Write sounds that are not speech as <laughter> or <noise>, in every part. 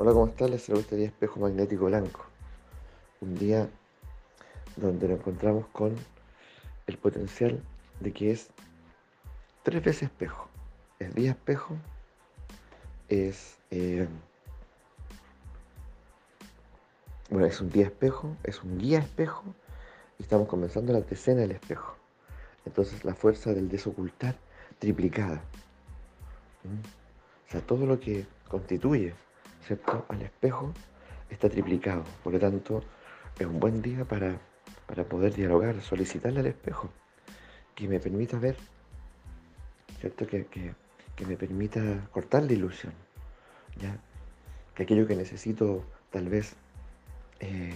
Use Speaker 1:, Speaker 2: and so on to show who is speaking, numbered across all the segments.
Speaker 1: Hola, ¿cómo estás? Les saluda este día espejo magnético blanco. Un día donde nos encontramos con el potencial de que es tres veces espejo. Es día espejo, es. eh, bueno, es un día espejo, es un guía espejo y estamos comenzando la decena del espejo. Entonces la fuerza del desocultar triplicada. ¿Mm? O sea, todo lo que constituye ¿cierto? al espejo está triplicado. Por lo tanto, es un buen día para, para poder dialogar, solicitarle al espejo que me permita ver, ¿cierto? Que, que- que me permita cortar la ilusión. ¿ya? Que aquello que necesito tal vez eh,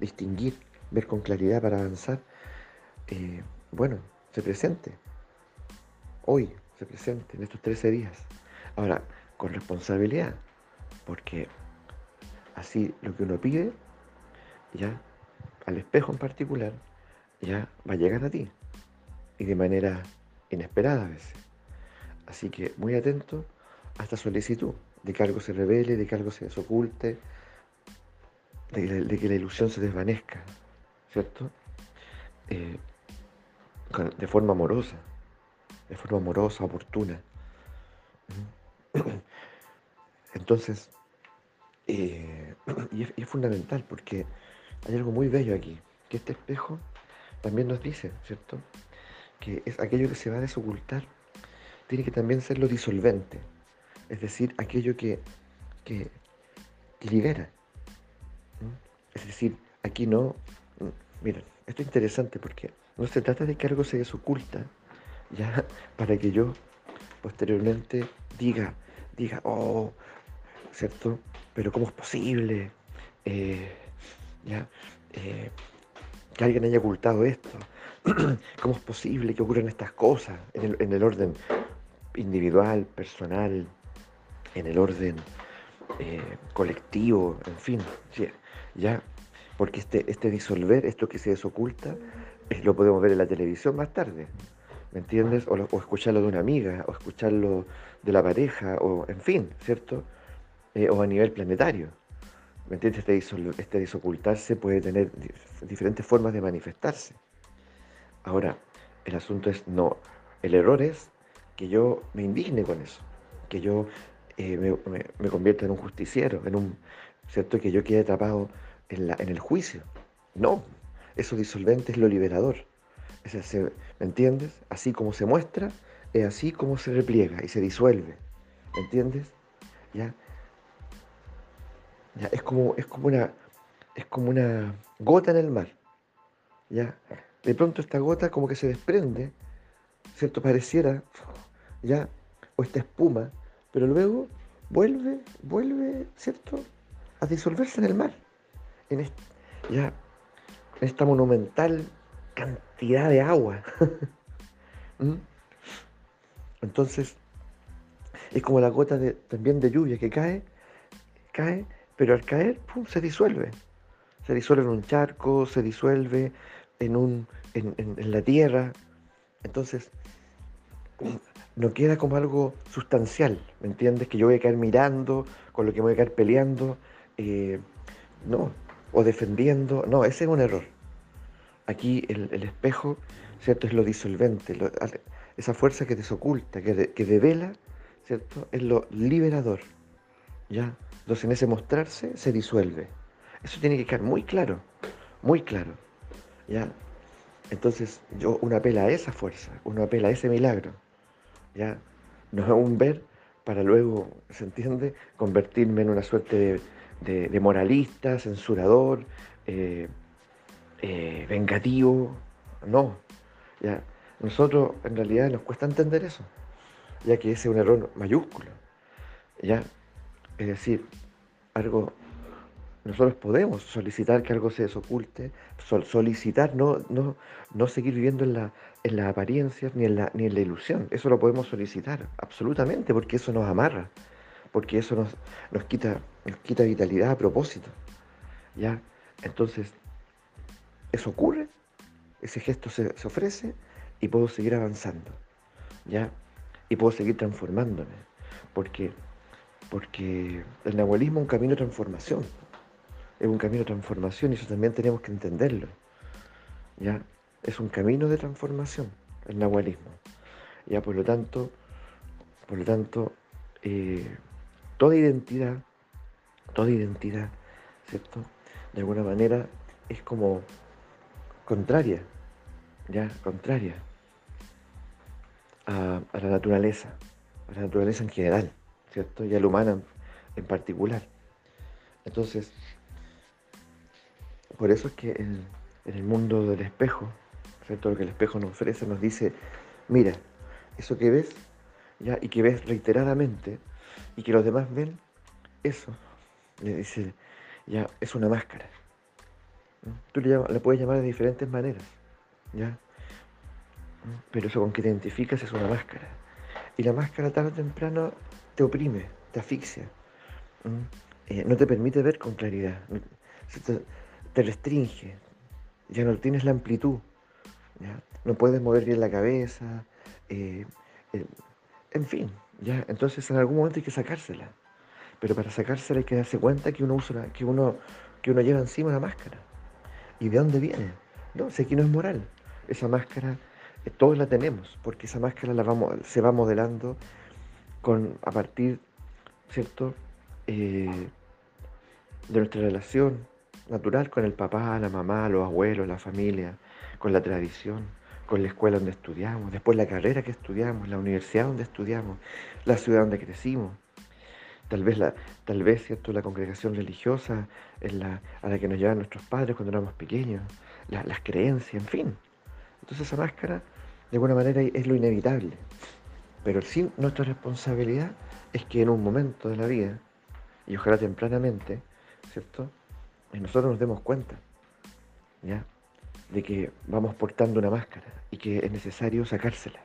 Speaker 1: distinguir, ver con claridad para avanzar, eh, bueno, se presente. Hoy se presente, en estos 13 días. Ahora, con responsabilidad, porque así lo que uno pide, ya, al espejo en particular, ya va a llegar a ti. Y de manera inesperada a veces. Así que muy atento a esta solicitud, de que algo se revele, de que algo se desoculte, de que, la ilusión se desvanezca, ¿cierto? Eh, de forma amorosa, de forma amorosa, oportuna. Entonces, eh, <clears throat> y, es, fundamental porque hay algo muy bello aquí, que este espejo también nos dice, ¿cierto? Que es aquello que se va a desocultar, tiene que también ser lo disolvente, es decir, aquello que, que, libera. Es decir, aquí no, m, miren, esto es interesante porque no se trata de que algo se desoculta, ya, <laughs> para que yo posteriormente diga, diga, oh, ¿cierto? Pero ¿cómo es posible? Eh, ya, eh, que alguien haya ocultado esto. <clears throat> ¿Cómo es posible que ocurran estas cosas en el, en el orden individual, personal, en el orden eh, colectivo, en fin? sí, ya, porque este, este disolver, esto que se desoculta, lo podemos ver en la televisión más tarde. ¿Me entiendes? O, lo- o escucharlo de una amiga, o escucharlo de la pareja, o en fin, ¿cierto? Eh, o a nivel planetario. ¿Me entiendes? Este, disol- este disocultarse puede tener dif- diferentes formas de manifestarse. Ahora, el asunto es no. El error es que yo me indigne con eso, que yo eh, me, me- convierta en un justiciero, en un, ¿cierto? Que yo quede atrapado en, la, en el juicio. No, eso disolvente es lo liberador. Es ¿Me entiendes? Así como se muestra, es así como se repliega y se disuelve. ¿Me entiendes? ¿Ya? Es como, es como una, es como una gota en el mar. ¿Ya? De pronto esta gota como que se desprende, ¿cierto? Pareciera, ¿ya? O esta espuma, pero luego vuelve, vuelve, ¿cierto? A disolverse en el mar. En ya, esta monumental cantidad de agua. <laughs> ¿Mm? Entonces, es como la gota de, también de lluvia que cae, cae, pero al caer, ¡pum!, se disuelve. Se disuelve en un charco, se disuelve en, un, en, en- en la tierra. Entonces, no queda como algo sustancial, ¿me entiendes? Que yo voy a caer mirando, con lo que voy a caer peleando, eh, no, o defendiendo, no, ese es un error. Aquí el, el espejo, ¿cierto? Es lo disolvente, lo- esa fuerza que desoculta, que, de- que devela, ¿cierto? Es lo liberador, ¿ya? Entonces en ese mostrarse se disuelve. Eso tiene que quedar muy claro, muy claro, ¿ya? Entonces yo, uno apela a esa fuerza, uno apela a ese milagro, ¿ya? No es un ver para luego, ¿se entiende? Convertirme en una suerte de, moralista, censurador, eh, eh, vengativo. No, ya. Nosotros en realidad nos cuesta entender eso, ya que ese es un error mayúsculo, ya. Es decir, algo, nosotros podemos solicitar que algo se desoculte, sol- solicitar no, no, no seguir viviendo en la, en las apariencias ni en la, ni en la ilusión. Eso lo podemos solicitar, absolutamente, porque eso nos amarra, porque eso nos, nos quita, nos quita vitalidad a propósito. ¿Ya? Entonces, eso ocurre, ese gesto se, se ofrece y puedo seguir avanzando, ¿ya? Y puedo seguir transformándome, porque porque el nahualismo es un camino de transformación, es un camino de transformación y eso también tenemos que entenderlo. ¿ya? Es un camino de transformación el nahualismo. Ya por lo tanto, por lo tanto, eh, toda identidad, toda identidad, ¿cierto? De alguna manera es como contraria, ya, contraria a, la naturaleza, a la naturaleza en general, ¿cierto? Y a la humana en, particular. Entonces, por eso es que en, el mundo del espejo, ¿cierto? Lo que el espejo nos ofrece nos dice, mira, eso que ves, ya, y que ves reiteradamente, y que los demás ven, eso, le dice, ya, es una máscara. Tú le, puedes llamar de diferentes maneras, ¿ya? Pero eso con que identificas es una máscara. Y la máscara tarde o temprano te oprime, te asfixia, eh, no te permite ver con claridad, te, restringe, ya no tienes la amplitud, no puedes mover bien la cabeza, eh, en fin, ¿ya? Entonces en algún momento hay que sacársela. Pero para sacársela hay que darse cuenta que uno, usa, que uno, que uno lleva encima la máscara. ¿Y de dónde viene? No, si aquí no es moral. Esa máscara eh, todos la tenemos, porque esa máscara se va modelando con, a partir, ¿cierto? Eh, de nuestra relación natural con el papá, la mamá, los abuelos, la familia, con la tradición, con la escuela donde estudiamos, después la carrera que estudiamos, la universidad donde estudiamos, la ciudad donde crecimos, tal vez, la, tal vez ¿cierto? la congregación religiosa la, a la que nos llevaban nuestros padres cuando éramos pequeños, las creencias, en fin. Entonces esa máscara, de alguna manera, es lo inevitable. Pero sí, nuestra responsabilidad es que en un momento de la vida, y ojalá tempranamente, ¿cierto? nosotros nos demos cuenta, ¿ya? de que vamos portando una máscara y que es necesario sacársela.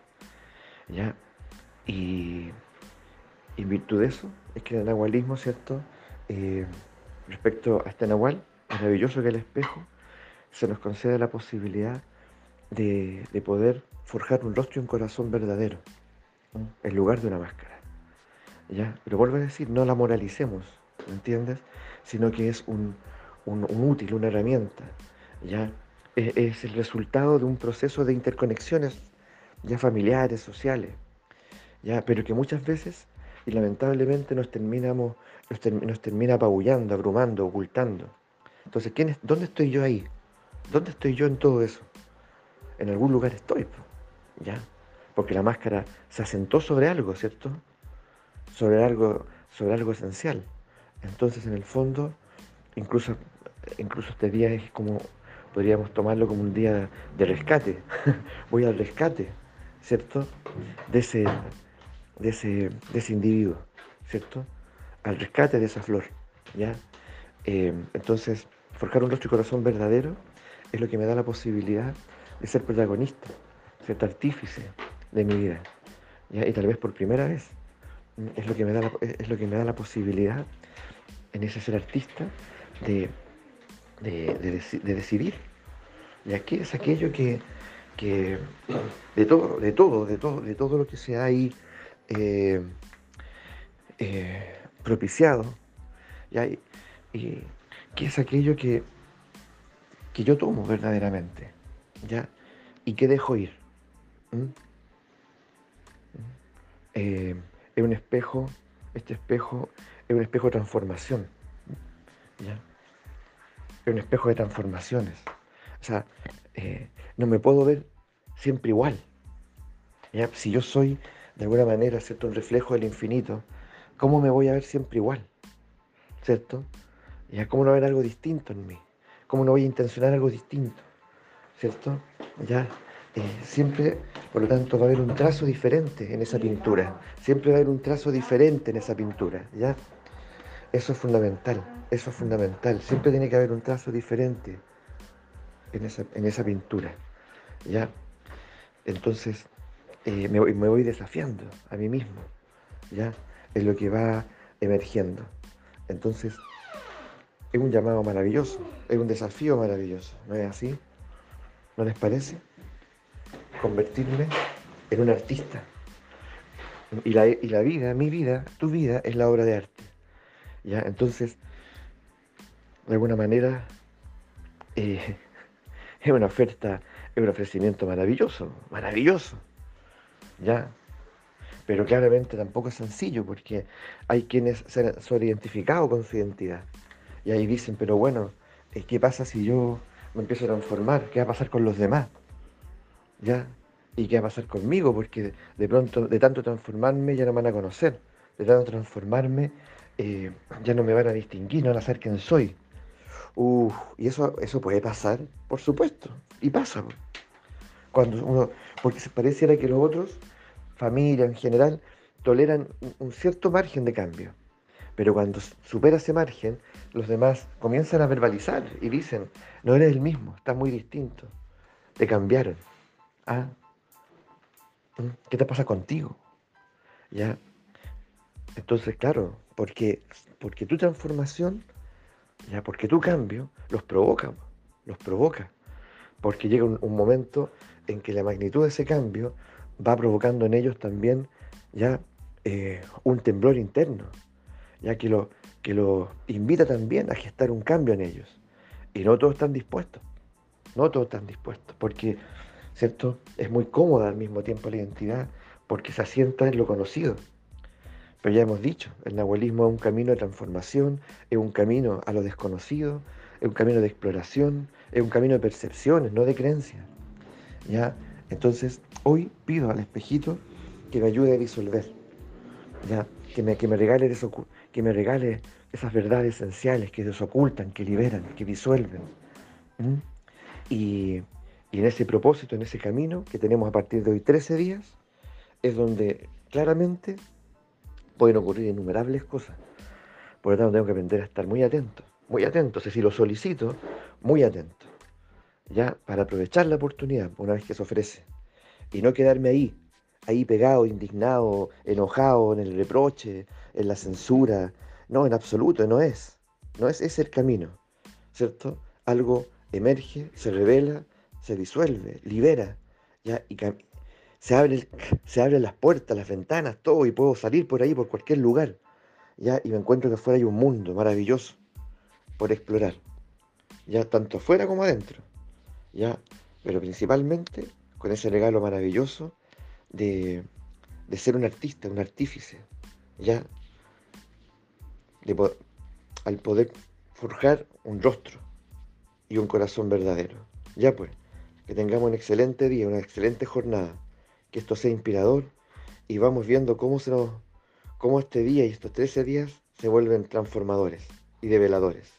Speaker 1: ¿ya? Y en virtud de eso es que el nahualismo, ¿cierto? Eh, respecto a este nahual, maravilloso que el espejo, se nos concede la posibilidad de, poder forjar un rostro y un corazón verdadero en lugar de una máscara. ¿ya? Pero vuelvo a decir, no la moralicemos, ¿me entiendes? Sino que es un, un, un útil, una herramienta. ¿ya? es el resultado de un proceso de interconexiones ya familiares, sociales, ya, pero que muchas veces y lamentablemente nos terminamos, nos, termina apabullando, abrumando, ocultando. Entonces, ¿quién es, ¿dónde estoy yo ahí? ¿Dónde estoy yo en todo eso? En algún lugar estoy, ¿ya? Porque la máscara se asentó sobre algo, ¿cierto? Sobre algo, sobre algo esencial. Entonces, en el fondo, incluso, incluso este día es como podríamos tomarlo como un día de rescate. <laughs> Voy al rescate, ¿cierto? De ese, de ese, de ese individuo, ¿cierto? Al rescate de esa flor, ¿ya? Eh, entonces, forjar un rostro y corazón verdadero es lo que me da la posibilidad de ser protagonista, ser artífice de mi vida, ¿ya? Y tal vez por primera vez es lo que me da la, es lo que me da la posibilidad en ese ser artista de de, decidir. Y aquí es aquello que, de todo, de todo, de todo, de todo lo que se ha ahí eh, eh, propiciado, y, y que es aquello que, que yo tomo verdaderamente, ¿ya? Y que dejo ir. Eh, es un espejo, este espejo es un espejo de transformación. ¿ya? un espejo de transformaciones. O sea, eh, no me puedo ver siempre igual. ¿ya? Si yo soy, de alguna manera, ¿cierto? un reflejo del infinito, ¿cómo me voy a ver siempre igual? ¿Cierto? ¿Ya? ¿Cómo no haber algo distinto en mí? ¿Cómo no voy a intencionar algo distinto? ¿Cierto? ¿Ya? Eh, siempre, por lo tanto, va a haber un trazo diferente en esa pintura. Siempre va a haber un trazo diferente en esa pintura. ¿Ya? Eso es fundamental, eso es fundamental. Siempre tiene que haber un trazo diferente en esa, pintura. ¿ya? Entonces, eh, me, voy desafiando a mí mismo, ¿ya? Es lo que va emergiendo. Entonces, es un llamado maravilloso, es un desafío maravilloso, ¿no es así? ¿No les parece? Convertirme en un artista, Y la, y la vida, mi vida, tu vida, es la obra de arte. ¿Ya? Entonces, de alguna manera, eh, <laughs> es una oferta, es un ofrecimiento maravilloso, maravilloso. ¿Ya? Pero claramente tampoco es sencillo porque hay quienes se han identificado con su identidad. Y ahí dicen, pero bueno, ¿qué pasa si yo me empiezo a transformar? ¿Qué va a pasar con los demás? ¿Ya? ¿Y qué va a pasar conmigo? Porque de pronto, de tanto transformarme, ya no me van a conocer. De tanto transformarme, eh, ya no me van a distinguir, no van a saber quién soy. Uf, y eso, eso puede pasar, por supuesto. Y pasa. Cuando uno, porque se pareciera que los otros, familia en general, toleran un cierto margen de cambio. Pero cuando supera ese margen, los demás comienzan a verbalizar y dicen, no eres el mismo, estás muy distinto, te cambiaron. ¿Ah? ¿Mm? ¿Qué te pasa contigo? ¿Ya? Entonces, claro, porque, porque tu transformación, ya, porque tu cambio los provoca, los provoca. Porque llega un, momento en que la magnitud de ese cambio va provocando en ellos también ya eh, un temblor interno, ya que lo, que lo invita también a gestar un cambio en ellos. Y no todos están dispuestos, no todos están dispuestos, porque ¿cierto? Es muy cómoda al mismo tiempo la identidad porque se asienta en lo conocido. Pero ya hemos dicho, el nahualismo es un camino de transformación, es un camino a lo desconocido, es un camino de exploración, es un camino de percepciones, no de creencias. ¿Ya? Entonces, hoy pido al espejito que me ayude a disolver, ¿ya? Que, me, que, me regale que me regale esas verdades esenciales que desocultan, que liberan, que disuelven. Y y en ese propósito, en ese camino que tenemos a partir de hoy 13 días, es donde claramente pueden ocurrir innumerables cosas. Por lo tanto, tengo que aprender a estar muy atento, muy atento. si lo solicito, muy atento. Ya, para aprovechar la oportunidad una vez que se ofrece. Y no quedarme ahí, ahí pegado, indignado, enojado, en el reproche, en la censura. No, en absoluto, no es. No es ese el camino. ¿Cierto? Algo emerge, se revela se disuelve, libera, ¿ya? y se, abre, <laughs> se abren las puertas, las ventanas, todo, y puedo salir por ahí, por cualquier lugar, ¿ya? y me encuentro que afuera hay un mundo maravilloso por explorar, ya tanto afuera como adentro, ¿ya? pero principalmente con ese regalo maravilloso de, de ser un artista, un artífice, ¿ya? De, al poder forjar un rostro y un corazón verdadero. Ya pues, que tengamos un excelente día, una excelente jornada, que esto sea inspirador y vamos viendo cómo, se cómo este día y estos 13 días se vuelven transformadores y develadores.